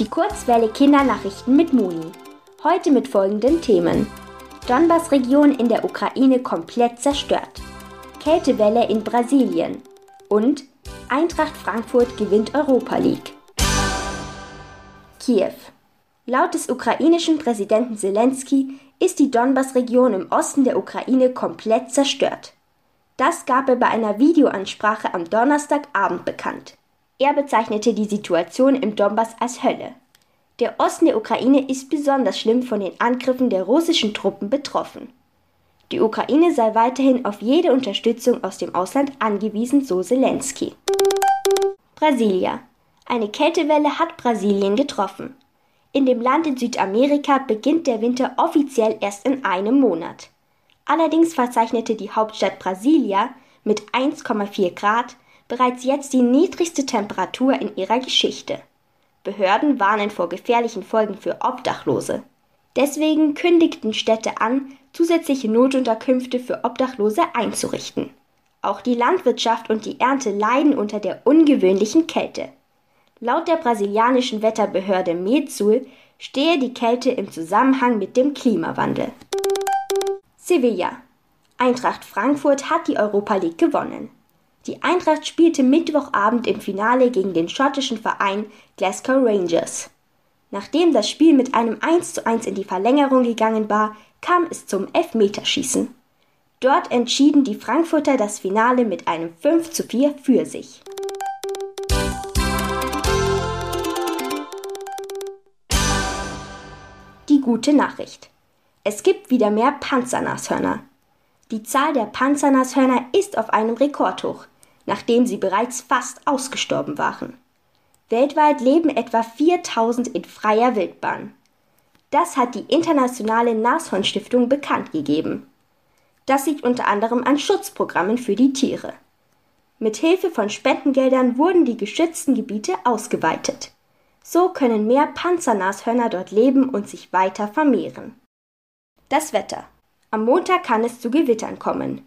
Die Kurzwelle Kindernachrichten mit Moni. Heute mit folgenden Themen. Donbass-Region in der Ukraine komplett zerstört. Kältewelle in Brasilien. Und Eintracht Frankfurt gewinnt Europa League. Kiew. Laut des ukrainischen Präsidenten Zelensky ist die Donbass-Region im Osten der Ukraine komplett zerstört. Das gab er bei einer Videoansprache am Donnerstagabend bekannt. Er bezeichnete die Situation im Donbass als Hölle. Der Osten der Ukraine ist besonders schlimm von den Angriffen der russischen Truppen betroffen. Die Ukraine sei weiterhin auf jede Unterstützung aus dem Ausland angewiesen, so Zelensky. Brasilia. Eine Kältewelle hat Brasilien getroffen. In dem Land in Südamerika beginnt der Winter offiziell erst in einem Monat. Allerdings verzeichnete die Hauptstadt Brasilia mit 1,4 Grad bereits jetzt die niedrigste Temperatur in ihrer Geschichte. Behörden warnen vor gefährlichen Folgen für Obdachlose. Deswegen kündigten Städte an, zusätzliche Notunterkünfte für Obdachlose einzurichten. Auch die Landwirtschaft und die Ernte leiden unter der ungewöhnlichen Kälte. Laut der brasilianischen Wetterbehörde Metsul stehe die Kälte im Zusammenhang mit dem Klimawandel. Sevilla. Eintracht Frankfurt hat die Europa League gewonnen. Die Eintracht spielte Mittwochabend im Finale gegen den schottischen Verein Glasgow Rangers. Nachdem das Spiel mit einem 1:1 in die Verlängerung gegangen war, kam es zum Elfmeterschießen. Dort entschieden die Frankfurter das Finale mit einem 5:4 für sich. Die gute Nachricht. Es gibt wieder mehr Panzernashörner. Die Zahl der Panzernashörner ist auf einem Rekordhoch nachdem sie bereits fast ausgestorben waren. Weltweit leben etwa 4000 in freier Wildbahn. Das hat die Internationale Nashornstiftung bekannt gegeben. Das liegt unter anderem an Schutzprogrammen für die Tiere. Mit Hilfe von Spendengeldern wurden die geschützten Gebiete ausgeweitet. So können mehr Panzernashörner dort leben und sich weiter vermehren. Das Wetter. Am Montag kann es zu Gewittern kommen.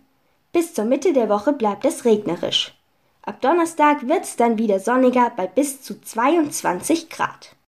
Bis zur Mitte der Woche bleibt es regnerisch. Ab Donnerstag wird es dann wieder sonniger bei bis zu 22 Grad.